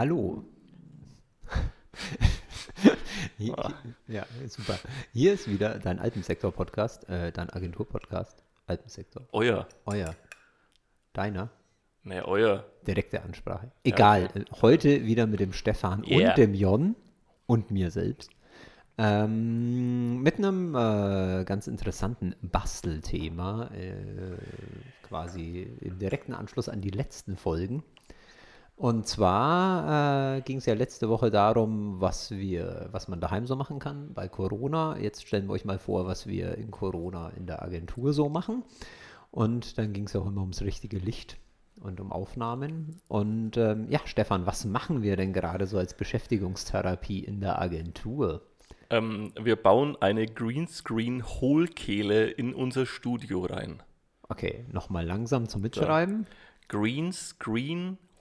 Hallo. Hier, ja, super. Hier ist wieder dein Alpensektor-Podcast, äh, dein Agentur-Podcast. Alpensektor. Euer. Euer. Deiner. Ne, euer. Direkte Ansprache. Egal. äh, Heute wieder mit dem Stefan Yeah. und dem Jon und mir selbst. Ähm, mit einem äh, ganz interessanten Bastelthema, äh, quasi im direkten Anschluss an die letzten Folgen. Und zwar äh, ging es ja letzte Woche darum, was wir, was man daheim so machen kann bei Corona. Jetzt stellen wir euch mal vor, was wir in Corona in der Agentur so machen. Und dann ging es auch immer ums richtige Licht und um Aufnahmen. Und ähm, ja, Stefan, was machen wir denn gerade so als Beschäftigungstherapie in der Agentur? Ähm, wir bauen eine Greenscreen-Hohlkehle in unser Studio rein. Okay, nochmal langsam zum Mitschreiben.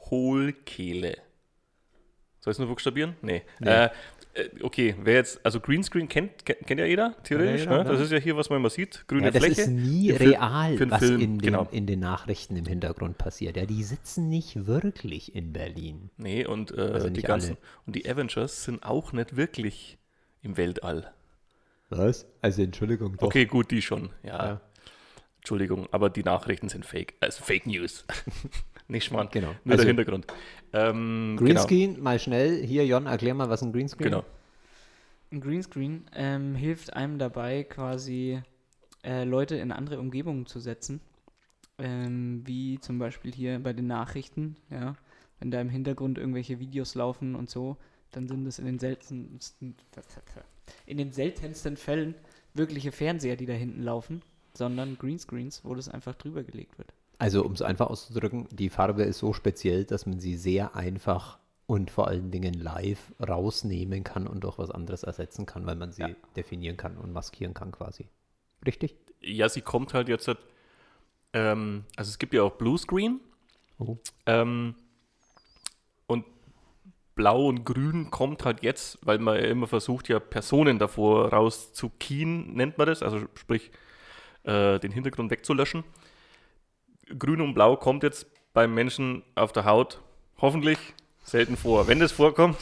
Greenscreen-Hohlkehle. Soll ich es nur buchstabieren? Nee. Äh, äh, okay, wer jetzt, also Greenscreen kennt, kennt, kennt ja jeder, theoretisch. jeder, ne? ne? Das ist ja hier, was man immer sieht. Grüne Ja, das Fläche. ist nie Für real, für was Film, in, den, genau. in den Nachrichten im Hintergrund passiert. Ja, die sitzen nicht wirklich in Berlin. Nee, und, äh, Also die ganzen, alle. und die Avengers sind auch nicht wirklich im Weltall. Was? Also Entschuldigung. Doch. Okay, gut, die schon. Ja. Ja. Entschuldigung, aber die Nachrichten sind fake. Also Fake News. Nicht Schmarrn. Genau. Nur Also- der Hintergrund. Ähm, Greenscreen, mal schnell. Hier, Jon, erklär mal, was ein Greenscreen Genau. Ein Greenscreen ähm, hilft einem dabei, quasi äh, Leute in andere Umgebungen zu setzen. Ähm, wie zum Beispiel hier bei den Nachrichten, ja. Wenn da im Hintergrund irgendwelche Videos laufen und so, dann sind es in den seltensten, in den seltensten Fällen wirkliche Fernseher, die da hinten laufen, sondern Greenscreens, wo das einfach drüber gelegt wird. Also, um es einfach auszudrücken, die Farbe ist so speziell, dass man sie sehr einfach und vor allen Dingen live rausnehmen kann und durch was anderes ersetzen kann, weil man sie Ja. definieren kann und maskieren kann quasi. Richtig? Ja, sie kommt halt jetzt. Ähm, also es gibt ja auch Bluescreen. Oh. Ähm, und Blau und Grün kommt halt jetzt, weil man ja immer versucht, ja Personen davor rauszukien, nennt man das, also sprich äh, den Hintergrund wegzulöschen. Grün und Blau kommt jetzt beim Menschen auf der Haut hoffentlich selten vor. Wenn das vorkommt,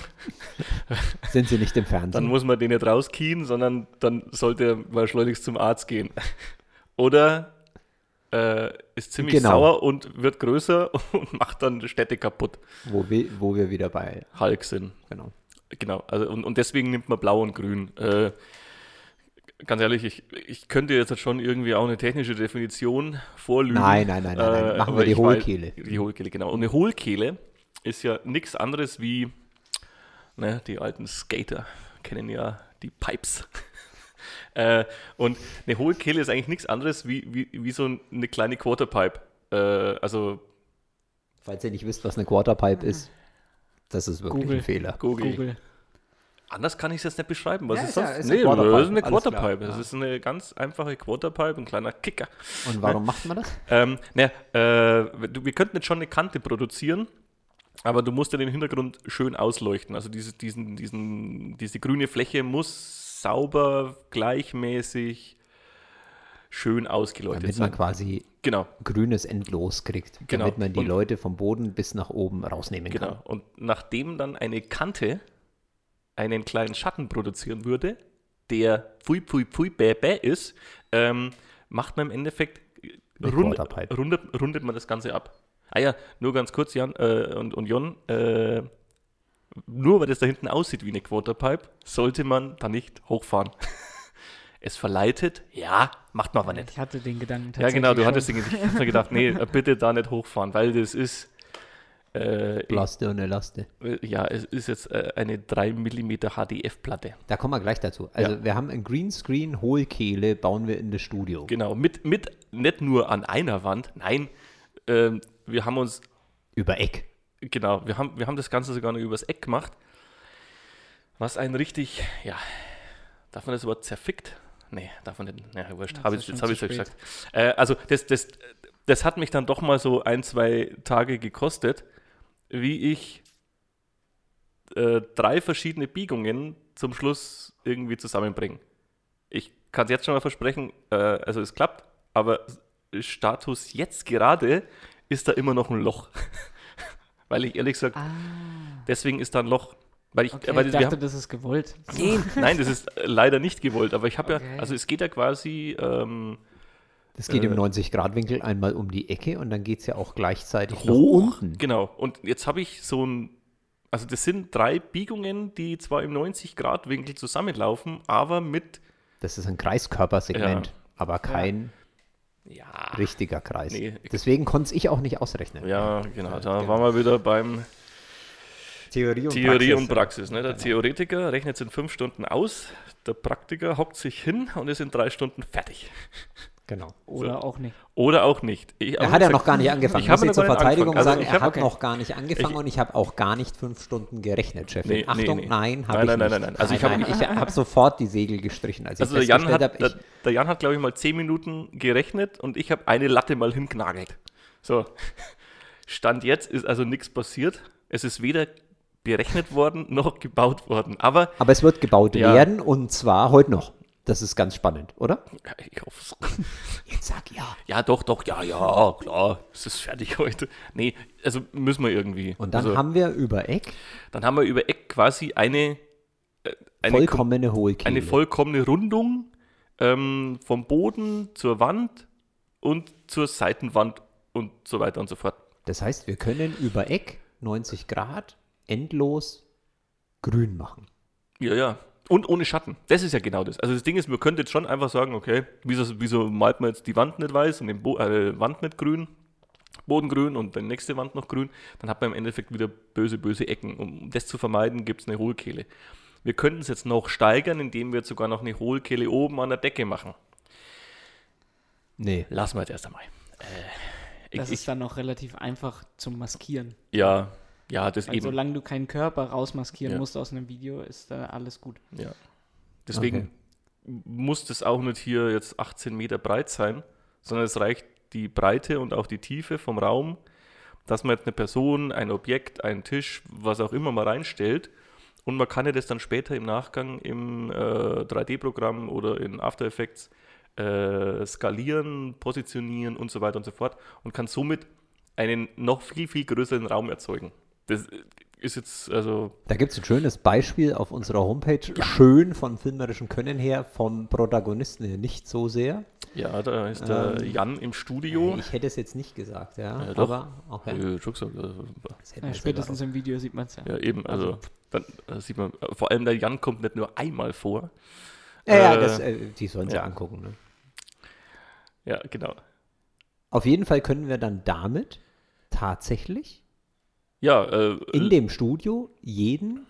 Sind sie nicht im Fernsehen? dann muss man den nicht rauskien, sondern dann sollte er mal schleunigst zum Arzt gehen. Oder äh, ist ziemlich Genau. sauer und wird größer und macht dann Städte kaputt. wo, wir, wo wir wieder bei, Hulk sind. genau. Genau. Also, und, und deswegen nimmt man Blau und Grün. Äh, ganz ehrlich, ich, ich könnte jetzt halt schon irgendwie auch eine technische Definition vorlügen. Nein, nein, nein, nein, nein. Machen Äh, aber wir die ich weiß- Hohlkehle. Die Hohlkehle, genau. Und eine Hohlkehle ist ja nichts anderes wie, ne, die alten Skater kennen ja die Pipes. äh, und eine Hohlkehle ist eigentlich nichts anderes wie, wie, wie so eine kleine Quarterpipe. Äh, also Falls ihr nicht wisst, was eine Quarterpipe ist, das ist wirklich Google. ein Fehler. Google. Google. Anders kann ich es jetzt nicht beschreiben. Was Ja, ist ja- das? ist eine nee, Quarterpipe, das ist eine Quarterpipe. Das ja. ist eine ganz einfache Quarterpipe, ein kleiner Kicker. Und warum macht man das? Ähm, naja, äh, wir könnten jetzt schon eine Kante produzieren, aber du musst ja den Hintergrund schön ausleuchten. Also diese, diesen, diesen, diese grüne Fläche muss sauber, gleichmäßig, schön ausgeleuchtet Damit man sein. quasi Genau, grünes Endlos kriegt. Genau. Damit man die Und- Leute vom Boden bis nach oben rausnehmen genau. kann. Und nachdem dann eine Kante einen kleinen Schatten produzieren würde, der pfui pfui pfui bäh bäh ist, ähm, macht man im Endeffekt rund, Quarterpipe. rundet, rundet man das Ganze ab. Ah ja, nur ganz kurz, Jan äh, und, und Jon, äh, nur weil das da hinten aussieht wie eine Quarterpipe, sollte man da nicht hochfahren. es verleitet, ja, macht man aber nicht. Ich hatte den Gedanken Ja, genau, du tatsächlich hattest schon. den, ich hab mir gedacht, nee, äh, bitte da nicht hochfahren, weil das ist, äh, Laste und eine Laste. äh, ja, es ist jetzt äh, eine 3 mm HDF-Platte. Da kommen wir gleich dazu. Also Ja. wir haben ein Greenscreen, Hohlkehle, bauen wir in das Studio. Genau, mit, mit nicht nur an einer Wand, nein, ähm, wir haben uns Über Eck. Genau, wir haben, wir haben das Ganze sogar noch übers Eck gemacht. Was ein richtig, ja, darf man das Wort zerfickt? Nee, darf man nicht. Ja, wurscht. Jetzt Hab ich, jetzt habe ich es gesagt. Äh, also, das, das, das hat mich dann doch mal so ein, zwei Tage gekostet, wie ich äh, drei verschiedene Biegungen zum Schluss irgendwie zusammenbringe. Ich kann es jetzt schon mal versprechen, äh, also es klappt, aber Status jetzt gerade ist da immer noch ein Loch. Weil ich ehrlich gesagt, deswegen ist da ein Loch. Weil ich, Ah. Okay, weil ich dachte, haben, das ist gewollt. Nein, das ist leider nicht gewollt. Aber ich habe Okay. ja, also es geht ja quasi, ähm, Das geht im Äh. 90-Grad-Winkel einmal um die Ecke und dann geht es ja auch gleichzeitig nach hoch. unten. Genau. Und jetzt habe ich so ein, also das sind drei Biegungen, die zwar im 90-Grad-Winkel zusammenlaufen, aber mit, Das ist ein Kreiskörpersegment, Ja. aber kein ja, richtiger Kreis. Nee. Deswegen konnte ich auch nicht ausrechnen. ja, genau, da waren wir wieder beim Theorie und Theorie Praxis. und Praxis. Ne? Der Theoretiker rechnet es in fünf Stunden aus, der Praktiker hockt sich hin und ist in drei Stunden fertig. Genau. Oder auch nicht. Oder auch nicht. Ich, Er hat ja noch gar nicht angefangen. Ich Ich muss habe jetzt zur Verteidigung. Also sagen, ich er hab- hat okay. noch gar nicht angefangen Ich- und ich habe auch gar nicht fünf Stunden gerechnet, Chefin. Nee, nee, Achtung, nee. nein, habe Nein, ich nein, nicht. nein, nein, nein. Also ich hab- nein, ich habe sofort die Segel gestrichen. Als Also ich der Jan, hat, habe, der, ich, der Jan hat, glaube ich, mal zehn Minuten gerechnet und ich habe eine Latte mal hingenagelt. So, Stand jetzt ist also nichts passiert. Es ist weder berechnet worden noch gebaut worden. Aber aber es wird gebaut Ja. werden und zwar heute noch. Das ist ganz spannend, oder? ja, ich hoffe es. Jetzt sag ja. Ja, doch, doch, ja, ja, klar, es ist fertig heute. Nee, also müssen wir irgendwie. Und dann also, haben wir über Eck dann haben wir über Eck quasi eine, äh, eine, vollkommene Hohlkehle. eine vollkommene Rundung ähm, vom Boden zur Wand und zur Seitenwand und so weiter und so fort. das heißt, wir können über Eck 90 Grad endlos grün machen. Ja, ja. Und ohne Schatten. Das ist ja genau das. Also das Ding ist, wir könnten jetzt schon einfach sagen, okay, wieso, wieso malt man jetzt die Wand nicht weiß und die Bo äh, Wand nicht grün, Boden grün und die nächste Wand noch grün, dann hat man im Endeffekt wieder böse, böse Ecken. Um das zu vermeiden, gibt es eine Hohlkehle. Wir könnten es jetzt noch steigern, indem wir jetzt sogar noch eine Hohlkehle oben an der Decke machen. Nee. Lassen wir jetzt erst einmal. Äh, ich, Das ich, ist dann noch relativ einfach zum Maskieren. ja, ja, das Weil eben. solange du keinen Körper rausmaskieren Ja. musst aus einem Video, ist da alles gut. Ja. Deswegen muss das auch nicht hier jetzt 18 Meter breit sein, sondern es reicht die Breite und auch die Tiefe vom Raum, dass man jetzt eine Person, ein Objekt, einen Tisch, was auch immer mal reinstellt. Und man kann ja das dann später im Nachgang im äh, 3D-Programm oder in After Effects äh, skalieren, positionieren und so weiter und so fort und kann somit einen noch viel, viel größeren Raum erzeugen. Das ist jetzt, also Da gibt es ein schönes Beispiel auf unserer Homepage. Schön von filmerischen Können her, vom Protagonisten her nicht so sehr. Ja, da ist der Ähm, Jan im Studio. Ich hätte es jetzt nicht gesagt, ja. Ja, doch. aber okay. Ja, gesagt, also, Das Ja, spätestens im Video sieht man es ja. ja, eben, also, dann äh, sieht man, äh, vor allem der Jan kommt nicht nur einmal vor. Ja, ja, Äh, das, äh, die sollen sie ja. angucken. Ne? Ja, genau. Auf jeden Fall können wir dann damit tatsächlich Ja, äh, in dem Studio jeden,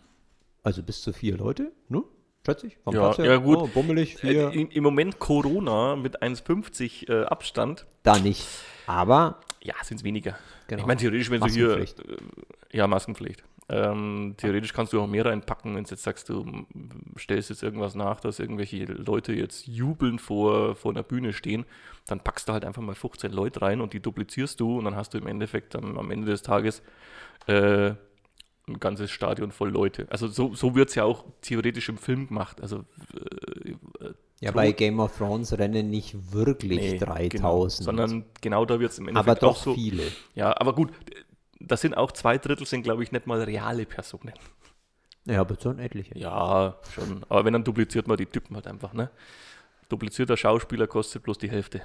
also bis zu vier Leute, ne? Schätze ich. Vom Ja, Platz her, ja, gut. Oh, bummelig, äh, vier. im, im Moment Corona mit 1,50 äh, Abstand, da nicht. Aber ja, sind es weniger. Genau. Ich meine, theoretisch, wenn du hier, äh, ja, Maskenpflicht. Ähm, theoretisch kannst du auch mehr reinpacken, wenn du jetzt sagst, du stellst jetzt irgendwas nach, dass irgendwelche Leute jetzt jubeln vor, vor einer Bühne stehen, dann packst du halt einfach mal 15 Leute rein und die duplizierst du und dann hast du im Endeffekt am, am Ende des Tages äh, ein ganzes Stadion voll Leute. Also so, so wird es ja auch theoretisch im Film gemacht. Also äh, äh, ja, Thron- bei Game of Thrones rennen nicht wirklich nee, 3000. Genau, sondern genau da wird es im Endeffekt aber doch auch so. viele. Ja, aber gut, das sind auch zwei Drittel, sind glaube ich nicht mal reale Personen. Ja, aber schon etliche. Ja, schon. Aber wenn, dann dupliziert man die Typen halt einfach, ne? Duplizierter Schauspieler kostet bloß die Hälfte.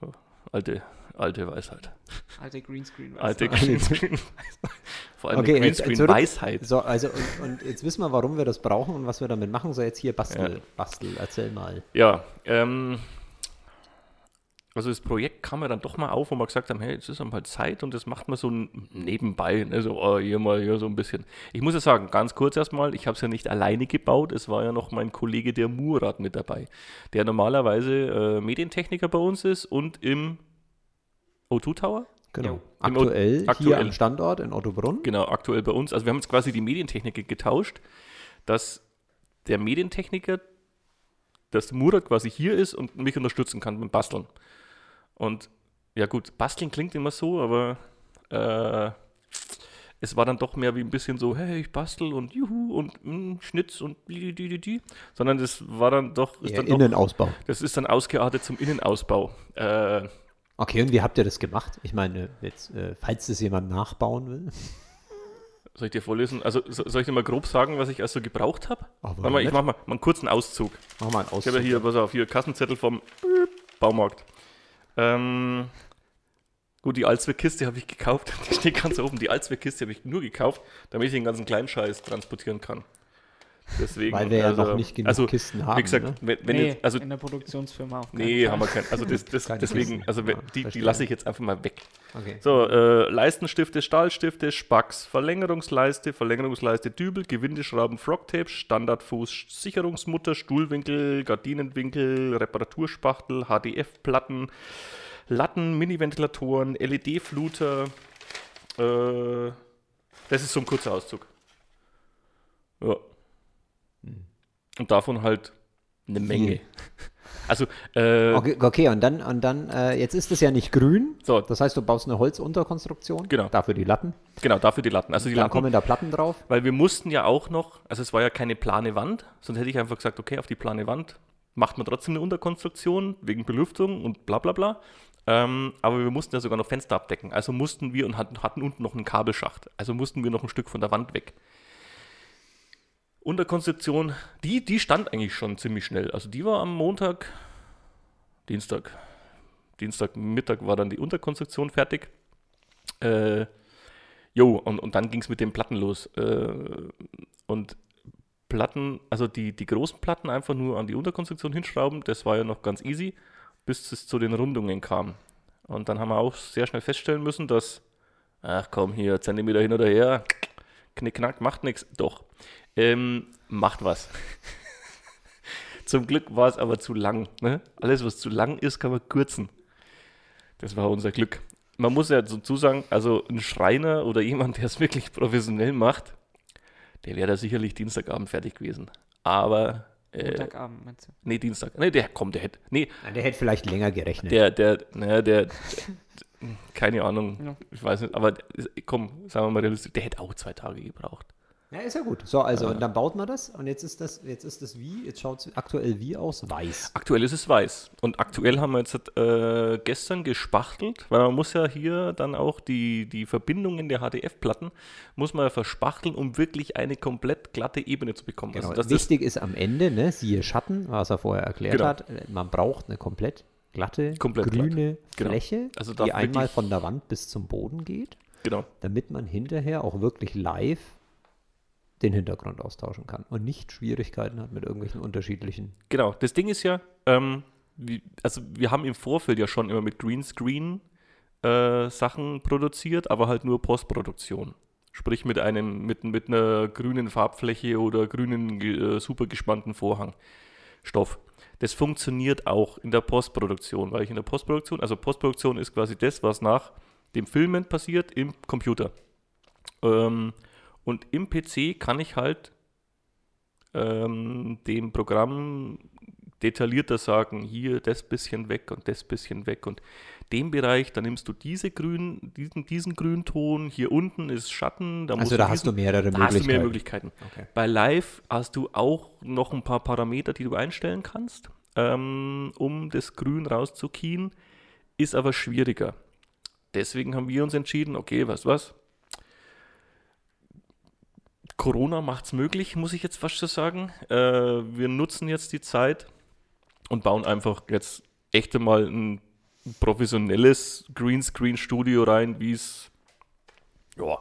Ja, Alte, alte Weisheit. Alte Greenscreen. Alte Alte- Greenscreen. Vor allem Okay, Greenscreen-Weisheit. So, also und, und jetzt wissen wir, warum wir das brauchen und was wir damit machen. So, jetzt hier Bastel, Ja. Bastel, erzähl mal. Ja, ähm, also das Projekt kam ja dann doch mal auf, wo wir gesagt haben, hey, jetzt ist mal Zeit und das macht man so n- nebenbei, ne, so oh, hier mal hier so ein bisschen. Ich muss ja sagen, ganz kurz erstmal, ich habe es ja nicht alleine gebaut, es war ja noch mein Kollege der Murat mit dabei, der normalerweise äh, Medientechniker bei uns ist und im O2 Tower. Genau. Im O- Aktuell, hier aktuell. am Standort in Ottobrunn. Genau, aktuell bei uns. Also wir haben jetzt quasi die Medientechniker getauscht, dass der Medientechniker, dass Murat quasi hier ist und mich unterstützen kann beim Basteln. Und ja gut, Basteln klingt immer so, aber äh, es war dann doch mehr wie ein bisschen so, hey, ich bastel und juhu und mm, Schnitz und die, die, die, die. Sondern das war dann doch, ist Eher dann doch Innenausbau. das ist dann ausgeartet zum Innenausbau. Äh, Okay, und wie habt ihr das gemacht? Ich meine, jetzt, äh, falls das jemand nachbauen will. soll ich dir vorlesen? Also so- soll ich dir mal grob sagen, was ich also gebraucht habe? Aber Warte mal, ich mach mal, mal einen kurzen Auszug. Mach mal einen Ich Auszug. habe ja hier, pass auf, hier Kassenzettel vom Baumarkt. Ähm, gut, die Allzweckkiste habe ich gekauft. Die steht ganz oben. Die Allzweckkiste habe ich nur gekauft, damit ich den ganzen kleinen Scheiß transportieren kann. Deswegen, Weil wir ja also, noch nicht genug also, Kisten haben. Wie gesagt, ne? wenn, wenn nee, jetzt, also in der Produktionsfirma auch. Nee, haben wir keinen. Also das, das, Keine deswegen, Kisten. also Ja, die, die lasse ich jetzt einfach mal weg. Okay. So, äh, Leistenstifte, Stahlstifte, Spacks, Verlängerungsleiste, Verlängerungsleiste, Dübel, Gewindeschrauben, Frogtape, Standardfuß, Sicherungsmutter, Stuhlwinkel, Gardinenwinkel, Reparaturspachtel, HDF-Platten, Latten, Mini-Ventilatoren, LED-Fluter. Äh, das ist so ein kurzer Auszug. Ja. Und davon halt eine Menge. Also, äh, Okay, okay, und dann, und dann äh, jetzt ist es ja nicht grün. So. Das heißt, du baust eine Holzunterkonstruktion. Genau. Dafür die Latten. genau, dafür die Latten. Also die Dann Latten, kommen da Platten drauf. Weil wir mussten ja auch noch, also es war ja keine plane Wand, sonst hätte ich einfach gesagt, okay, auf die plane Wand macht man trotzdem eine Unterkonstruktion wegen Belüftung und bla bla bla. Ähm, aber wir mussten ja sogar noch Fenster abdecken. Also mussten wir und hatten, hatten unten noch einen Kabelschacht. Also mussten wir noch ein Stück von der Wand weg. Unterkonstruktion, die, die stand eigentlich schon ziemlich schnell. Also die war am Montag, Dienstag, Dienstagmittag war dann die Unterkonstruktion fertig. Äh, Jo, und, und dann ging es mit den Platten los. Äh, und Platten, also die, die großen Platten einfach nur an die Unterkonstruktion hinschrauben, das war ja noch ganz easy, bis es zu den Rundungen kam. Und dann haben wir auch sehr schnell feststellen müssen, dass, ach komm, hier, Zentimeter hin oder her, knickknack, macht nichts. Doch, ähm, macht was. Zum Glück war es aber zu lang. Ne? Alles, was zu lang ist, kann man kürzen. Das war unser Glück. Man muss ja dazu sagen, also ein Schreiner oder jemand, der es wirklich professionell macht, der wäre da sicherlich Dienstagabend fertig gewesen. Aber, äh, Montagabend, meinst du? nee, Dienstag. Nee, der kommt, der hätte, nee, der hätte vielleicht länger gerechnet. der, der, naja, der, der keine Ahnung, Ja. ich weiß nicht, aber komm, sagen wir mal realistisch, der hätte auch zwei Tage gebraucht. Ja, ist ja gut. So, also, und dann baut man das. Und jetzt ist das, jetzt ist das wie, jetzt schaut es aktuell wie aus? Weiß. Aktuell ist es weiß. Und aktuell haben wir jetzt äh, gestern gespachtelt, weil man muss ja hier dann auch die, die Verbindungen der HDF-Platten, muss man ja verspachteln, um wirklich eine komplett glatte Ebene zu bekommen. Genau. Also das ist, Wichtig ist am Ende, ne, siehe Schatten, was er vorher erklärt Genau. hat. äh, Man braucht eine komplett glatte, Komplett grüne Genau. Fläche, Also darf die einmal von der Wand bis zum Boden geht, genau. damit man hinterher auch wirklich live den Hintergrund austauschen kann und nicht Schwierigkeiten hat mit irgendwelchen unterschiedlichen. Genau, das Ding ist ja, ähm, wie, also wir haben im Vorfeld ja schon immer mit Greenscreen äh, Sachen produziert, aber halt nur Postproduktion. Sprich mit einem, mit, mit einer grünen Farbfläche oder grünen äh, super gespannten Vorhang. Stoff. Das funktioniert auch in der Postproduktion, weil ich in der Postproduktion, also Postproduktion ist quasi das, was nach dem Filmen passiert im Computer. Ähm, und im PC kann ich halt ähm, dem Programm detaillierter sagen, hier das bisschen weg und das bisschen weg und den Bereich, da nimmst du diese grün, diesen, diesen Grünton, hier unten ist Schatten, da musst Also da hast diesen, du mehrere da hast du mehr Möglichkeiten. Möglichkeiten. Okay. Bei Live hast du auch noch ein paar Parameter, die du einstellen kannst, ähm, um das Grün rauszukien, ist aber schwieriger. Deswegen haben wir uns entschieden, okay, du was? Corona macht es möglich, muss ich jetzt fast so sagen. Äh, wir nutzen jetzt die Zeit und bauen einfach jetzt echt mal ein professionelles Greenscreen-Studio rein, wie es ja,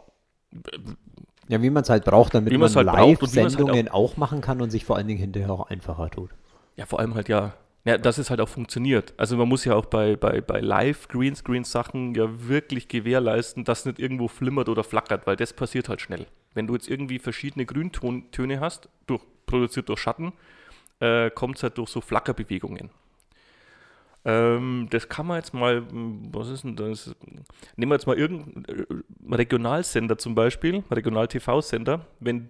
Ja, wie man es halt braucht, damit man halt wie man's halt Live-Sendungen auch machen kann und sich vor allen Dingen hinterher auch einfacher tut. Ja, vor allem halt ja, ja, dass es halt auch funktioniert. Also man muss ja auch bei, bei, bei Live-Greenscreen-Sachen ja wirklich gewährleisten, dass nicht irgendwo flimmert oder flackert, weil das passiert halt schnell. Wenn du jetzt irgendwie verschiedene Grüntöne hast, durch, produziert durch Schatten, äh, kommt es halt durch so Flackerbewegungen. Ähm, das kann man jetzt mal, m, was ist denn das? Nehmen wir jetzt mal irgendeinen äh, Regionalsender zum Beispiel, Regional-TV-Sender, wenn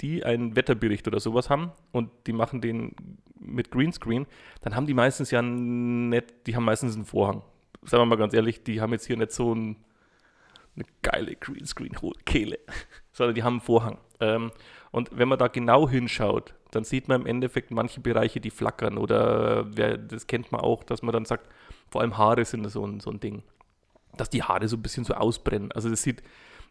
die einen Wetterbericht oder sowas haben und die machen den mit Greenscreen, dann haben die meistens ja nicht, die haben meistens einen Vorhang. Sagen wir mal ganz ehrlich, die haben jetzt hier nicht so ein, eine geile Greenscreen-Kehle, sondern die haben einen Vorhang. Ähm, und wenn man da genau hinschaut, dann sieht man im Endeffekt manche Bereiche, die flackern oder äh, wer, das kennt man auch, dass man dann sagt, vor allem Haare sind so ein, so ein Ding, dass die Haare so ein bisschen so ausbrennen. Also das sieht,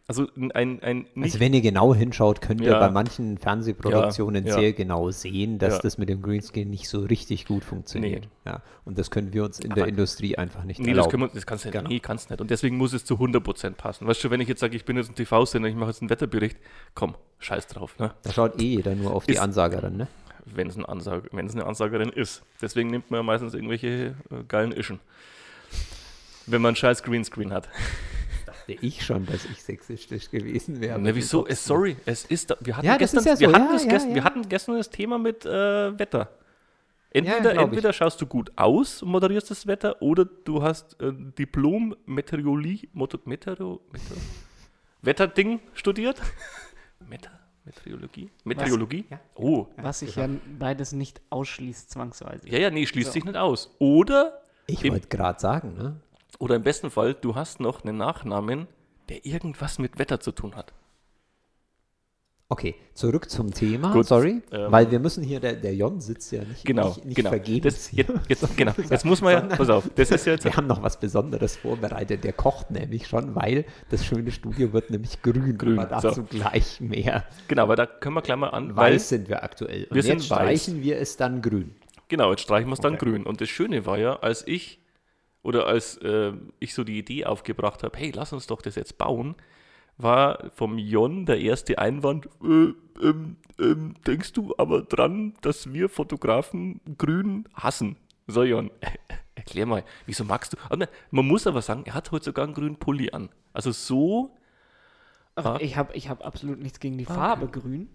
also ein, ein nicht Also wenn ihr genau hinschaut, könnt ihr Ja. bei manchen Fernsehproduktionen Ja, ja. sehr genau sehen, dass das mit dem Greenscreen nicht so richtig gut funktioniert. Ja. Und das können wir uns in der Aber- Industrie einfach nicht Nee, das, erlauben. können wir, das kannst du nicht. Genau. Nee, kannst nicht. Und deswegen muss es zu 100% passen. Weißt du, wenn ich jetzt sage, ich bin jetzt ein TV-Sender, ich mache jetzt einen Wetterbericht, komm, scheiß drauf, ne? da schaut eh jeder nur auf die Ist- Ansagerin, ne? Wenn es ein Ansage, wenn es eine Ansagerin ist. Deswegen nimmt man ja meistens irgendwelche äh, geilen Ischen. Wenn man einen scheiß Greenscreen hat. Dachte ich schon, dass ich sexistisch gewesen wäre. Ne, wieso? Es, sorry, es ist. da- Wir hatten, Ja, gestern, ist ja so, wir, hatten ja, gestern, ja. wir hatten gestern das Thema mit äh, Wetter. Entweder, ich. entweder schaust du gut aus und moderierst das Wetter oder du hast äh, Diplom Meteorologie, Meteoro, Meteor, Wetterding studiert. Meta, Meteorologie? Meteorologie? Ja. Oh. Was sich ja beides nicht ausschließt, zwangsweise. Ja, ja, nee, schließt So. sich nicht aus. Oder, Ich wollte gerade sagen, ne? Oder im besten Fall, du hast noch einen Nachnamen, der irgendwas mit Wetter zu tun hat. Okay, zurück zum Thema. Gut, Sorry, ähm, weil wir müssen hier, der, der Jon sitzt ja nicht, Genau, nicht, nicht genau. vergebens Das, hier. jetzt, jetzt, genau. Jetzt muss man ja, pass auf, das ist ja jetzt Wir haben noch was Besonderes vorbereitet. Der kocht nämlich schon, weil das schöne Studio wird nämlich grün. Grün, Aber dazu so. gleich mehr. Genau, aber da können wir gleich mal an, weil, Weiß sind wir aktuell. Und Wir jetzt streichen wir es dann grün. genau, jetzt streichen wir es dann Okay. grün. Und das Schöne war ja, als ich, oder als äh, ich so die Idee aufgebracht habe, hey, lass uns doch das jetzt bauen, war vom Jon der erste Einwand, äh, ähm, ähm, denkst du aber dran, dass wir Fotografen grün hassen? So, Jon, erklär mal, wieso magst du? Aber ne, man muss aber sagen, er hat heute sogar einen grünen Pulli an. Also so, Ach, Ah. Ich habe ich hab absolut nichts gegen die Farbe grün.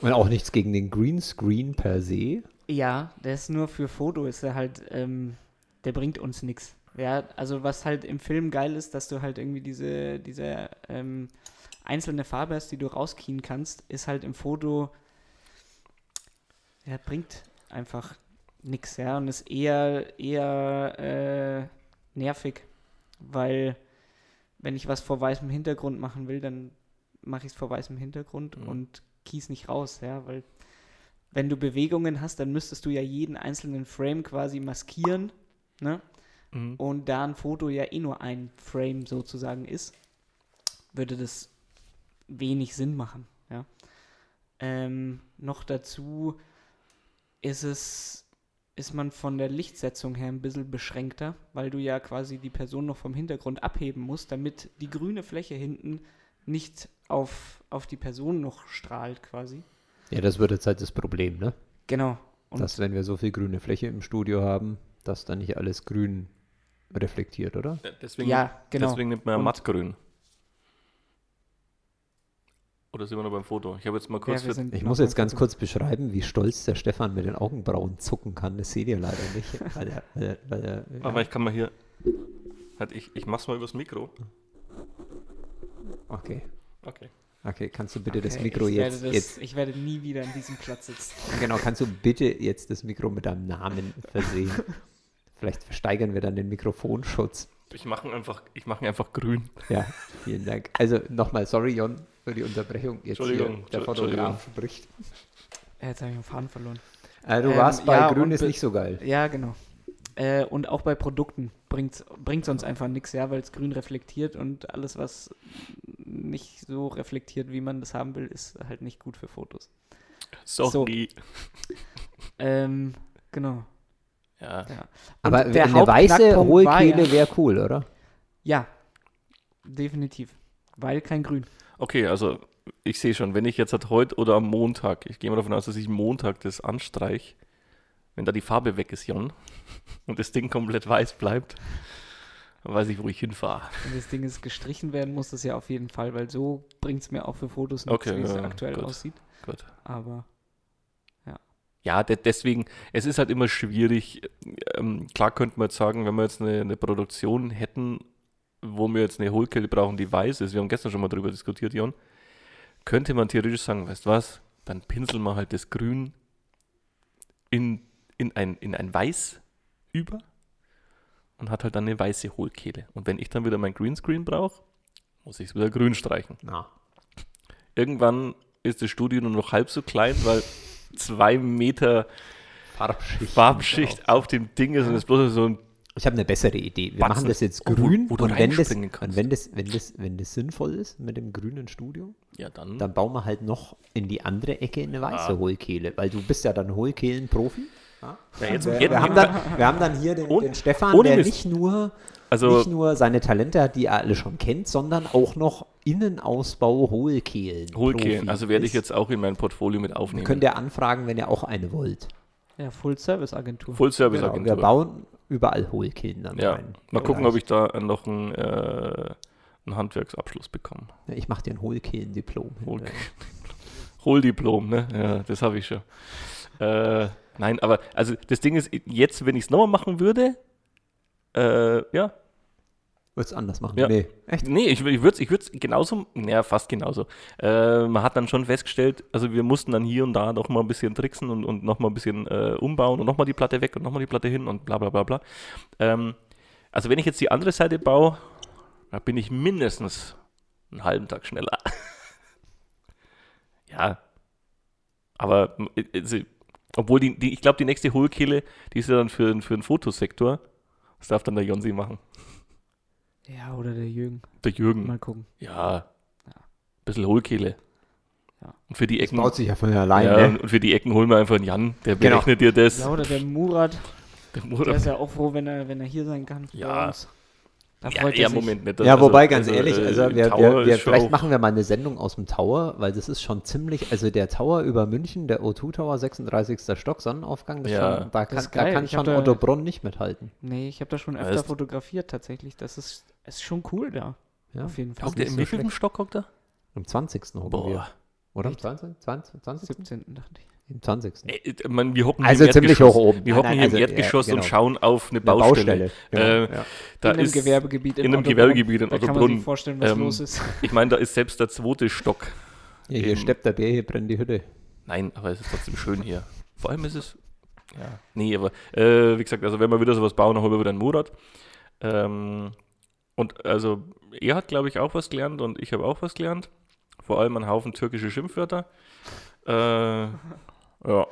Und auch nichts gegen den Greenscreen per se. Ja, der ist nur für Foto, ist er halt, ähm, der bringt uns nichts. Ja, also was halt im Film geil ist, dass du halt irgendwie diese, diese ähm, einzelne Farbe hast, die du rauskien kannst, ist halt im Foto, ja, bringt einfach nichts, ja, und ist eher, eher äh, nervig, weil wenn ich was vor weißem Hintergrund machen will, dann mache ich es vor weißem Hintergrund Mhm. und kies nicht raus, ja, weil wenn du Bewegungen hast, dann müsstest du ja jeden einzelnen Frame quasi maskieren, ne? mhm. Und da ein Foto ja eh nur ein Frame sozusagen ist, würde das wenig Sinn machen, ja. Ähm, noch dazu ist es, ist man von der Lichtsetzung her ein bisschen beschränkter, weil du ja quasi die Person noch vom Hintergrund abheben musst, damit die grüne Fläche hinten nicht auf, auf die Person noch strahlt quasi. Ja, das wird jetzt halt das Problem, ne? Genau. Und dass wenn wir so viel grüne Fläche im Studio haben, dass dann nicht alles grün reflektiert, oder? Ja, Deswegen, ja, genau. deswegen nimmt man ja mattgrün. Oder sind wir noch beim Foto? Ich habe jetzt mal kurz Ja, Ich muss jetzt ganz Foto. kurz beschreiben, wie stolz der Stefan mit den Augenbrauen zucken kann. Das seht ihr leider nicht. Weil er, weil er, weil er, Aber ich kann mal hier. Halt, ich, ich mach's mal übers Mikro. okay. Okay. Okay, kannst du bitte das Okay, Mikro ich jetzt, das, jetzt. Ich werde nie wieder an diesem Platz sitzen. Genau, kannst du bitte jetzt das Mikro mit deinem Namen versehen? Vielleicht versteigern wir dann den Mikrofonschutz. Ich mache ihn einfach, ich mache einfach grün. Ja, vielen Dank. Also nochmal, sorry Jon für die Unterbrechung. Jetzt hier Entschuldigung, der Fotograf spricht. Jetzt habe ich den Faden verloren. Äh, du Ähm, warst bei ja, Grün ist nicht so geil. Ja, genau. Äh, und auch bei Produkten bringt es uns einfach nichts, ja, weil es grün reflektiert und alles, was nicht so reflektiert, wie man das haben will, ist halt nicht gut für Fotos. Sorry. Ähm, genau. Ja. Aber der eine weiße hohe Kehle ja, wäre cool, oder? ja, definitiv. Weil kein Grün. Okay, also ich sehe schon, wenn ich jetzt halt heute oder am Montag, ich gehe mal davon aus, dass ich Montag das anstreich, wenn da die Farbe weg ist, Jon, und das Ding komplett weiß bleibt, dann weiß ich, wo ich hinfahre. Wenn das Ding ist gestrichen werden muss, das ja auf jeden Fall, weil so bringt es mir auch für Fotos nichts, Okay, wie es ja, aktuell gut. aussieht. Gut. Aber ja, de deswegen, es ist halt immer schwierig. Ähm, klar könnte man jetzt sagen, wenn wir jetzt eine, eine Produktion hätten, wo wir jetzt eine Hohlkehle brauchen, die weiß ist, wir haben gestern schon mal darüber diskutiert, Jon, könnte man theoretisch sagen, weißt du was, dann pinseln wir halt das Grün in, in, ein, in ein Weiß über und hat halt dann eine weiße Hohlkehle. Und wenn ich dann wieder mein Greenscreen brauche, muss ich es wieder grün streichen. Na, Irgendwann ist das Studio nur noch halb so klein, weil zwei Meter Farbschicht. Farbschicht auf dem Ding ist und es bloß so ein Ich habe eine bessere Idee. Wir Batzen. machen das jetzt Oh, wo- grün wo du und, wenn das, und wenn, das, wenn, das, wenn das sinnvoll ist mit dem grünen Studio, Ja, dann. dann bauen wir halt noch in die andere Ecke eine weiße Ah. Hohlkehle, weil du bist ja dann Hohlkehlenprofi. Ja, jetzt, Wir, jetzt, wir, haben dann, wir haben dann hier den, Und- den Stefan, ohne der nicht nur, also, nicht nur seine Talente hat, die er alle schon kennt, sondern auch noch Innenausbau Hohlkehlen. Hohlkehlen. Profi Also werde ich jetzt auch in mein Portfolio mit aufnehmen. Könnt ihr anfragen, wenn ihr auch eine wollt. Ja, Full-Service-Agentur. Full Service Genau, Agentur. wir bauen überall Hohlkehlen dann ja. rein. Mal gucken, ob ich da noch einen, äh, einen Handwerksabschluss bekomme. Ja, Ich mache dir ein Hohlkehlen-Diplom. Hohl- Hohldiplom, ne? Ja, das habe ich schon. Äh, nein, aber also das Ding ist, jetzt, wenn ich es nochmal machen würde, äh, ja, Würdest anders machen? Ja. Nee, echt? Nee, ich, ich würde es ich würd's genauso, naja, fast genauso. Äh, man hat dann schon festgestellt, also wir mussten dann hier und da noch mal ein bisschen tricksen und, und noch mal ein bisschen äh, umbauen und noch mal die Platte weg und noch mal die Platte hin und bla bla bla bla. Ähm, also wenn ich jetzt die andere Seite baue, da bin ich mindestens einen halben Tag schneller. ja, aber äh, also, obwohl die, die ich glaube, die nächste Hohlkehle, die ist ja dann für, für den Fotosektor. Das darf dann der Jonsi machen. Ja, oder der Jürgen. Der Jürgen. Mal gucken. Ja. Bisschen Hohlkehle. Ja. Und für die Das Ecken. baut sich ja von allein, ja, ne? und für die Ecken holen wir einfach einen Jan, der Genau. berechnet dir das. Ja, oder der Murat. Der Der Murat. ist ja auch froh, wenn er, wenn er hier sein kann. bei Ja. uns. Da Ja, freut ja, sich. Moment nicht. Ja, Also- wobei, ganz also, ehrlich, äh, also wir, wir, wir, vielleicht machen wir mal eine Sendung aus dem Tower, weil das ist schon ziemlich, also der Tower über München, der O2 Tower, 36. Stock, Sonnenaufgang, das Ja. schon, da kann, da kann schon da- Otto Bronn nicht mithalten. Nee, ich habe da schon Ja, öfter ist- fotografiert tatsächlich. Das ist, ist schon cool da. Ja, Auf jeden Fall. Hockt im wievielten. Stock hockt er? Am 20. hocken wir. Boah. Oder? Echt? 20? 20? 20? 17. dachte ich. Im 20. Ey, ich mein, wir hocken Also ziemlich hoch oben. Wir Nein, hocken nein, hier also, im ja, Erdgeschoss und genau. schauen auf eine Eine Baustelle. Genau, Äh, ja. Da in einem ist Gewerbegebiet in, in einem Ottobrunn. Gewerbegebiet in Da kann man Ottobrunn. sich vorstellen, was Ähm, los ist. Ich meine, da ist selbst der zweite Stock. Hier, hier steppt der Bär, hier brennt die Hütte. Nein, aber es ist trotzdem schön hier. Vor allem ist es. Ja. Nee, aber äh, wie gesagt, also wenn wir wieder sowas bauen, dann holen wir wieder einen Murat. Ähm, und also er hat, glaube ich, auch was gelernt und ich habe auch was gelernt. Vor allem ein Haufen türkische Schimpfwörter. Äh, ja.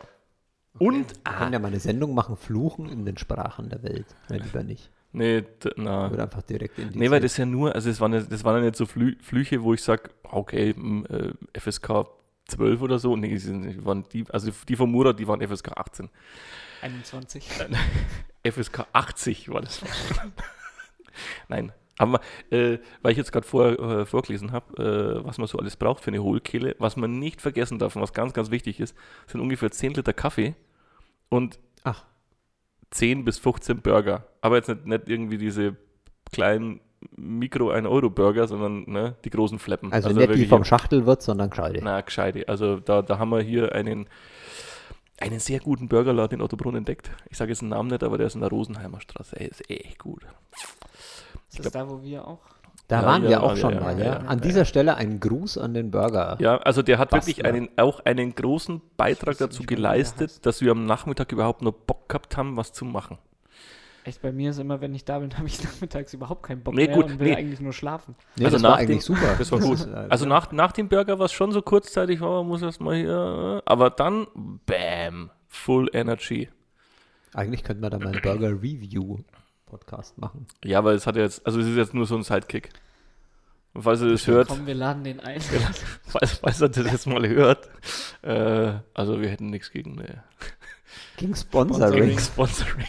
Und, Wir können ja mal eine Sendung machen, Fluchen in den Sprachen der Welt. Nein, lieber nicht. nee, na. Wird einfach direkt in die Nee, weil das ja nur, also es waren, ja- das waren ja nicht so Flü Flüche, wo ich sage, okay, äh, FSK 12 oder so. Nee, die, sind, die waren die, also die vom Murat, die waren FSK 18. 21. FSK 80 war das. Nein. Aber äh, weil ich jetzt gerade vor, äh, vorgelesen habe, äh, was man so alles braucht für eine Hohlkehle, was man nicht vergessen darf und was ganz, ganz wichtig ist, sind ungefähr 10 Liter Kaffee und Ach. 10 bis 15 Burger. Aber jetzt nicht, nicht irgendwie diese kleinen Mikro-1-Euro-Burger, sondern ne, die großen Fleppen. Also, nicht die vom Schachtelwirt, sondern gescheite. na, gescheite. Also da, da haben wir hier einen, einen sehr guten Burgerladen in Ottobrunn entdeckt. Ich sage jetzt den Namen nicht, aber der ist in der Rosenheimer Straße. Ey, ist echt gut. Ist das da, wo wir auch? Da Ja, waren ja, wir auch ja, schon ja, mal, ja, ja. ja. An dieser Stelle ein Gruß an den Burger. Ja, also der hat wirklich Bastler. einen, auch einen großen Beitrag dazu geleistet, dass wir am Nachmittag überhaupt noch Bock gehabt haben, was zu machen. Echt, bei mir ist immer, wenn ich da bin, habe ich nachmittags überhaupt keinen Bock Nee, mehr gut, und will nee. eigentlich nur schlafen. Nee, Also das nach war dem- eigentlich super. Das war gut. Also nach, nach dem Burger war es schon so kurzzeitig, oh, muss erst mal hier, aber dann, bam, Full Energy. Eigentlich könnten wir da mal einen Burger Review Podcast machen. Ja, weil es hat ja jetzt, also es ist jetzt nur so ein Sidekick. Und falls ihr das hört, Komm, wir laden den ein. falls, falls er das jetzt mal hört, äh, also wir hätten nichts gegen eine Gegen Sponsoring. Sponsoring.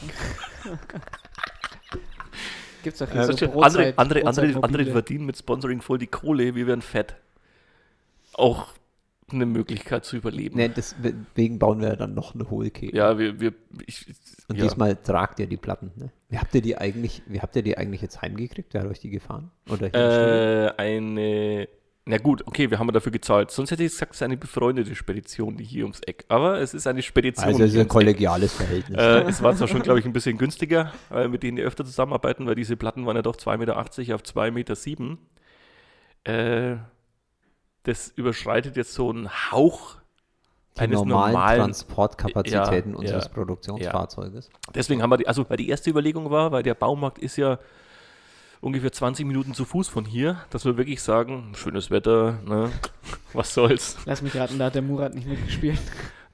Gibt's doch Äh, hier so andere, Brotzeit- andere, andere, andere verdienen mit Sponsoring voll die Kohle, wir werden fett. Auch eine Möglichkeit zu überleben. Nee, deswegen bauen wir dann noch eine Hohlkehle. Ja, wir, wir ich, Und ja. diesmal tragt ihr die Platten. Ne? Wie habt ihr die eigentlich, wie habt ihr die eigentlich jetzt heimgekriegt? Wer hat euch die gefahren? Oder äh, eine Na gut, okay, wir haben dafür gezahlt. Sonst hätte ich gesagt, es ist eine befreundete Spedition, die hier ums Eck. Aber es ist eine Spedition. Also es ist ein ums Eck. kollegiales Verhältnis. Äh, es war zwar schon, glaube ich, ein bisschen günstiger, äh, mit denen die öfter zusammenarbeiten, weil diese Platten waren ja doch 2,80 Meter auf 2,07 Meter. Äh, das überschreitet jetzt so einen Hauch die eines normalen, normalen. Transportkapazitäten Ja, unseres ja, Produktionsfahrzeuges. Deswegen haben wir die, also, weil die erste Überlegung war, weil der Baumarkt ist ja ungefähr 20 Minuten zu Fuß von hier, dass wir wirklich sagen, schönes Wetter, ne? was soll's. Lass mich raten, da hat der Murat nicht mitgespielt.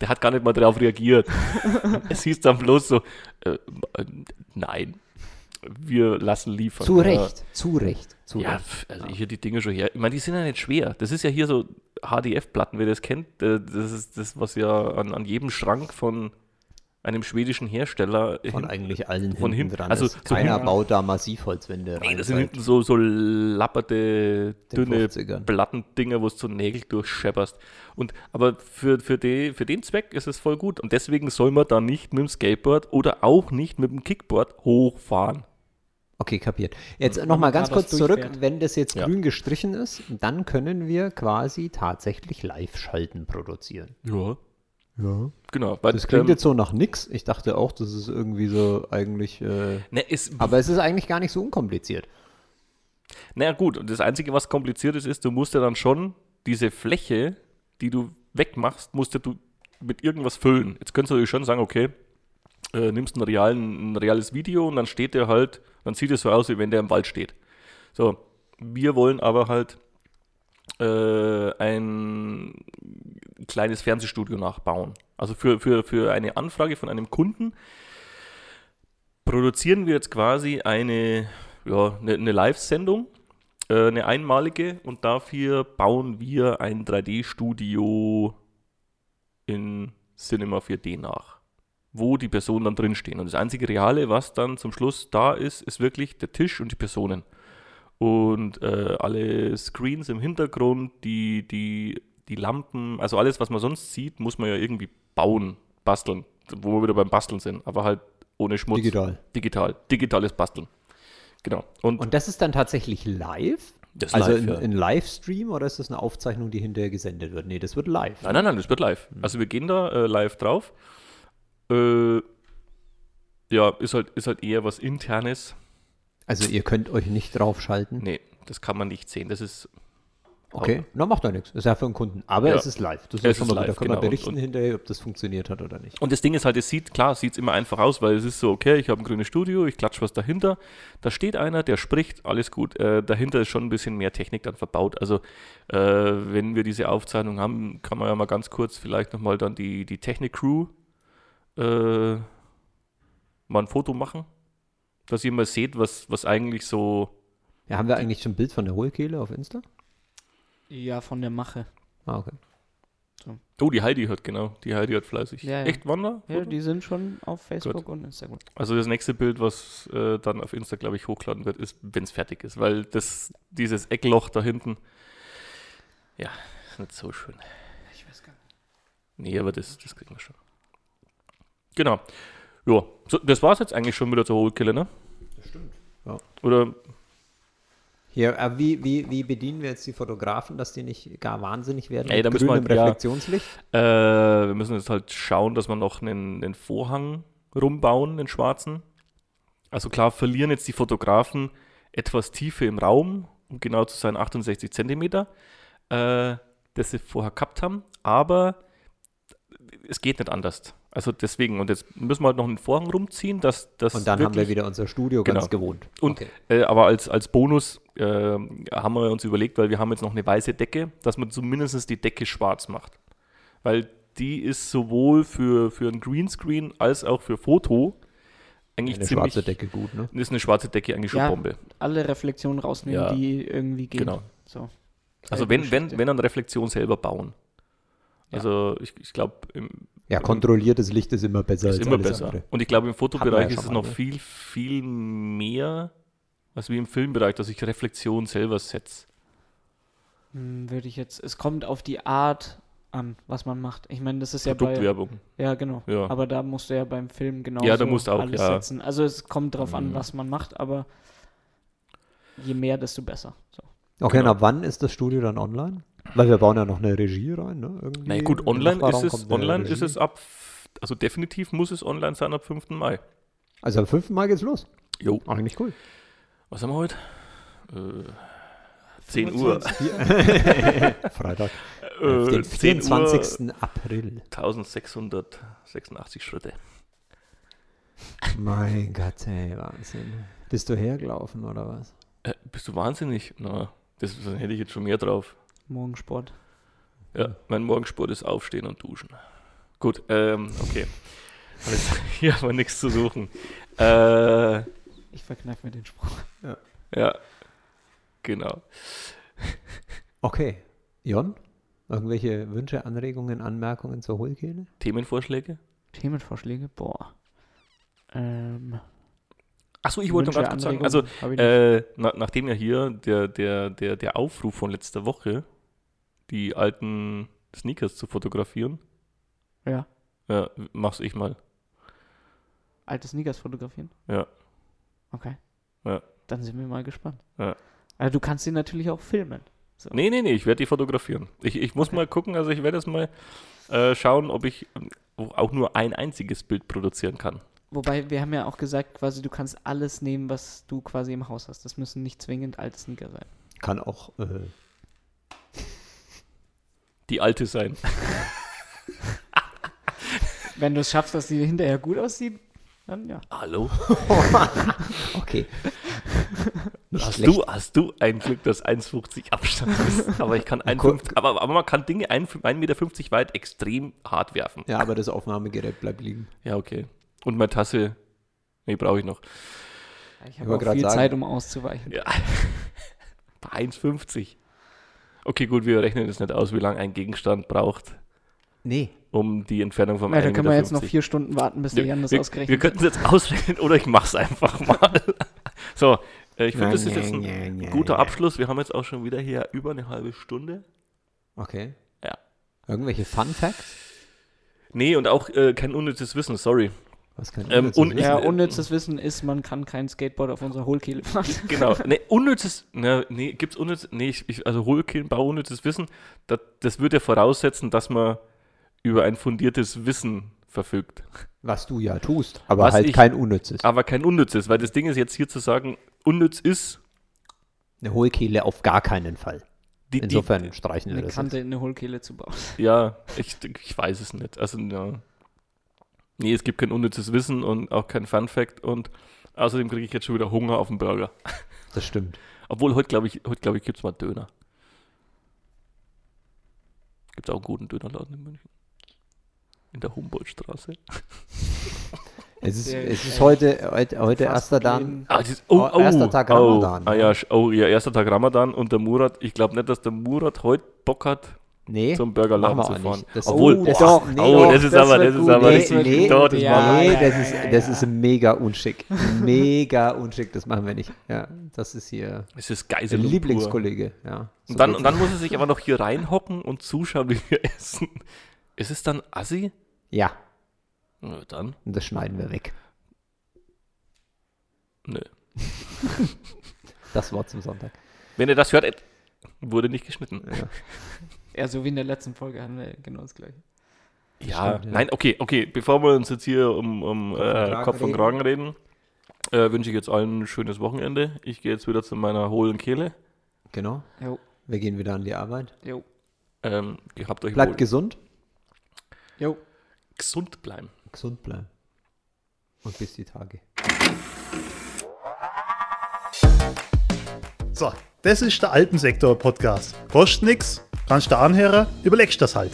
Der hat gar nicht mal darauf reagiert. es hieß dann bloß so, äh, äh, nein, wir lassen liefern. Zu Ja. Recht, zu Recht, zu Ja, Recht. also ich hier die Dinge schon her. Ich meine, die sind ja nicht schwer. Das ist ja hier so HDF-Platten, wer das kennt. äh, Das ist das, was ja an, an jedem Schrank von einem schwedischen Hersteller Von hin- eigentlich allen von hinten dran Also ist. so Keiner hinten- baut da Massivholzwände Nee, rein. das sind hinten so, so lapperte, dünne 50ern. Plattendinger, wo du so Nägel durchschepperst. Und, aber für, für, die, für den Zweck ist es voll gut. Und deswegen soll man da nicht mit dem Skateboard oder auch nicht mit dem Kickboard hochfahren. Okay, kapiert. Jetzt nochmal ganz kurz zurück. durchfährt. Wenn das jetzt Ja. grün gestrichen ist, dann können wir quasi tatsächlich Live-Schalten produzieren. Ja. Ja. Genau. Weil, Das klingt ähm, jetzt so nach nix. Ich dachte auch, das ist irgendwie so eigentlich. Äh, ne, ist, aber es ist eigentlich gar nicht so unkompliziert. Naja, gut, und das Einzige, was kompliziert ist, ist, du musst ja dann schon diese Fläche, die du wegmachst, musst ja du mit irgendwas füllen. Jetzt könntest du natürlich schon sagen, okay, äh, nimmst einen realen, ein reales Video und dann steht der halt, dann sieht es so aus, wie wenn der im Wald steht. So, wir wollen aber halt äh, ein kleines Fernsehstudio nachbauen. Also für, für, für eine Anfrage von einem Kunden produzieren wir jetzt quasi eine, ja, eine, eine Live-Sendung, äh, eine einmalige, und dafür bauen wir ein 3D-Studio in Cinema 4D nach, wo die Personen dann drinstehen. Und das einzige Reale, was dann zum Schluss da ist, ist wirklich der Tisch und die Personen. Und äh, alle Screens im Hintergrund, die, die, die Lampen, also alles, was man sonst sieht, muss man ja irgendwie bauen, basteln, wo wir wieder beim Basteln sind, aber halt ohne Schmutz. Digital. Digital. Digitales Basteln. Genau. Und, Und das ist dann tatsächlich live? Also live, ein, ja. ein Livestream oder ist das eine Aufzeichnung, die hinterher gesendet wird? Nee, das wird live. Nein, nein, nein, das wird live. Also wir gehen da äh, live drauf. Äh, ja, ist halt, ist halt eher was Internes. Also ihr könnt euch nicht draufschalten. Nee, das kann man nicht sehen. Das ist. Okay, na macht doch nichts. Ist ja für den Kunden. Aber Ja. es ist live. Das ist schon mal gut. Da live, können wir genau. Und- berichten und- hinterher, ob das funktioniert hat oder nicht. Und das Ding ist halt, es sieht, klar, sieht es immer einfach aus, weil es ist so, okay, ich habe ein grünes Studio, ich klatsche was dahinter, da steht einer, der spricht, alles gut. Äh, dahinter ist schon ein bisschen mehr Technik dann verbaut. Also, äh, wenn wir diese Aufzeichnung haben, kann man ja mal ganz kurz vielleicht nochmal dann die, die Technik-Crew äh, mal ein Foto machen, dass ihr mal seht, was, was eigentlich so. Ja, haben wir eigentlich schon ein Bild von der Hohlkehle auf Insta? Ja, von der Mache. Ah, okay. Oh, die Heidi hört, genau. Die Heidi hört fleißig. Ja, ja. Echt Wander? Ja, die sind schon auf Facebook Gut. und Instagram. Also das nächste Bild, was äh, dann auf Insta, glaube ich, hochladen wird, ist, wenn es fertig ist, weil das, dieses Eckloch da hinten, ja, ist nicht so schön. Ich weiß gar nicht. Nee, aber das, das kriegen wir schon. Genau. Ja, so, das war es jetzt eigentlich schon wieder zur Hohlkelle, ne? Das stimmt. Ja. Oder, Hier, äh, wie, wie, wie bedienen wir jetzt die Fotografen, dass die nicht gar wahnsinnig werden Ey, da müssen wir grünem halt- ja. Reflexionslicht? äh, wir müssen jetzt halt schauen, dass wir noch einen, einen Vorhang rumbauen, den schwarzen. Also klar, verlieren jetzt die Fotografen etwas Tiefe im Raum, um genau zu sein 68 Zentimeter, äh, das sie vorher gehabt haben, aber es geht nicht anders. Also deswegen, und jetzt müssen wir halt noch einen Vorhang rumziehen, dass das Und dann haben wir wirklich- wieder unser Studio ganz Genau. gewohnt. Und, okay. äh, aber als, als Bonus äh, haben wir uns überlegt, weil wir haben jetzt noch eine weiße Decke, dass man zumindest die Decke schwarz macht. Weil die ist sowohl für, für ein Greenscreen als auch für Foto eigentlich Eine ziemlich... schwarze Decke gut, ne? Ist eine schwarze Decke eigentlich schon Ja. Bombe. Alle Reflexionen rausnehmen, Ja. die irgendwie gehen. Genau. So. Also wenn, wenn, wenn dann Reflexion selber bauen. Ja. Also ich, ich glaube, Ja, kontrolliertes Licht ist immer besser ist als immer alles besser. andere. Und ich glaube, im Fotobereich ja ist es mal, noch ne? viel, viel mehr als wie im Filmbereich, dass ich Reflexion selber setze. Hm, Würde ich jetzt. Es kommt auf die Art an, was man macht. Ich meine, das ist ja bei. Produktwerbung. Ja, genau. Ja. Aber da musst du ja beim Film genau Ja, da musst du auch, alles ja. setzen. Also es kommt drauf an, Mhm. was man macht, aber je mehr, desto besser. So. Okay, Genau. und ab wann ist das Studio dann online? Weil wir bauen ja noch eine Regie rein, ne? Irgendwie Na gut, online ist es, online ist es ab, also definitiv muss es online sein ab 5. Mai. Also am 5. Mai geht's los. Jo. Eigentlich cool. Was haben wir heute? Äh, 10 Uhr. Freitag. Äh, den 10 Uhr, 24. April. 1686 Schritte. Mein Gott, ey, Wahnsinn. Bist du hergelaufen oder was? Äh, bist du wahnsinnig? Na, das, das hätte ich jetzt schon mehr drauf. Morgensport. Ja, mein Morgensport ist aufstehen und duschen. Gut, ähm, okay. Alles, hier haben wir nichts zu suchen. Äh, Ich verkneife mir den Spruch. ja, genau. Okay. Jon? Irgendwelche Wünsche, Anregungen, Anmerkungen zur Hohlkehle? Themenvorschläge? Themenvorschläge? Boah. Ähm, Achso, ich wollte noch Wünsche, ganz kurz sagen, also. Äh, na, nachdem ja hier der, der, der, der Aufruf von letzter Woche, die alten Sneakers zu fotografieren, ja. ja, mach's ich mal. Alte Sneakers fotografieren? Ja. Okay. Ja. Dann sind wir mal gespannt. Ja. Also du kannst sie natürlich auch filmen. Nee, nee, nee, ich werde die fotografieren. Ich, ich muss mal gucken, also ich werde jetzt mal äh, schauen, ob ich ähm, auch nur ein einziges Bild produzieren kann. Wobei, wir haben ja auch gesagt, quasi, du kannst alles nehmen, was du quasi im Haus hast. Das müssen nicht zwingend alte Sneaker sein. Kann auch. Äh, Die alte sein. Wenn du es schaffst, dass die hinterher gut aussieht, dann ja. Hallo? okay. Nicht Hast schlecht. du, hast du ein Glück, dass 1,50 Abstand ist? Aber ich kann guck. 1,50 aber, aber man kann Dinge 1,50 Meter weit extrem hart werfen. Ja, aber das Aufnahmegerät bleibt liegen. Ja, okay. Und meine Tasse, nee, brauche ich noch. Ich habe auch viel sagen- Zeit, um auszuweichen. Ja. Bei 1,50. Okay, gut, wir rechnen jetzt nicht aus, wie lange ein Gegenstand braucht, Nee. um die Entfernung vom Ja, da 1,50 können wir jetzt noch vier Stunden warten, bis Wir, Jan das wir, wir ausgerechnet könnten es jetzt ausrechnen oder ich mach's einfach mal. so, äh, ich finde, das ist jetzt ein ein guter Abschluss. Wir haben jetzt auch schon wieder hier über eine halbe Stunde. Okay. Ja. Irgendwelche Fun Facts? Nee, und auch äh, kein unnützes Wissen, sorry. Was kann Ähm, und wissen? Ja, unnützes Wissen ist, man kann kein Skateboard auf unserer Hohlkehle fahren. Genau. Nee, unnützes, ne, nee, gibt's unnützes, nee, ich, ich, also Hohlkehlenbau, unnützes Wissen, das, das würde ja voraussetzen, dass man über ein fundiertes Wissen verfügt. Was du ja tust, aber Was halt ich- kein unnützes. Aber kein unnützes, weil das Ding ist jetzt hier zu sagen, unnütz ist, Eine Hohlkehle auf gar keinen Fall. die, die, Insofern streichen wir Eine das. Kante jetzt. in eine Hohlkehle zu bauen. Ja, ich, ich weiß es nicht. Also, ja. Nee, es gibt kein unnützes Wissen und auch kein Fun Fact und außerdem kriege ich jetzt schon wieder Hunger auf den Burger. Das stimmt. Obwohl, heute glaube ich, heute glaube ich, gibt es mal Döner. Gibt auch einen guten Dönerladen in München. In der Humboldtstraße. Es ist, es ist heute, heute, heute erster jeden- Ah, ist, Oh, erster Tag Ramadan, Oh, ah, ja. oh, ja, erster Tag Ramadan und der Murat, ich glaube nicht, dass der Murat heute Bock hat, Nee, zum Burgerladen zu fahren. Das- Obwohl, Oh, das, doch, ist, nee, oh, doch, das ist das aber, das ist aber Nee, richtig. nee, doch, das ja, nee, das, ist, das ist mega unschick. Mega unschick, das machen wir nicht. Ja, das ist hier Es ist der Lieblingskollege. Ja, so Und dann, und dann muss er sich aber noch hier reinhocken und zuschauen, wie wir essen. Ist es dann assi? Ja, Nö, dann. und das schneiden wir weg. Nö. Das Wort zum Sonntag. Wenn ihr das hört, wurde nicht geschnitten. Ja. Ja, so wie in der letzten Folge hatten wir genau das gleiche. Ja, Stimmt, ja. nein, okay, okay. Bevor wir uns jetzt hier um, um Kopf und äh, Kragen Kopf und reden. Kragen reden, äh, wünsche ich jetzt allen ein schönes Wochenende. Ich gehe jetzt wieder zu meiner hohlen Kehle. Genau. Jo, Wir gehen wieder an die Arbeit. jo, Ähm, ihr habt euch Bleibt wohl gesund, jo. gesund bleiben. gesund bleiben. Und bis die Tage. So, das ist der Alpensektor-Podcast. Kostet nix, kannst du anhören, überlegst das halt.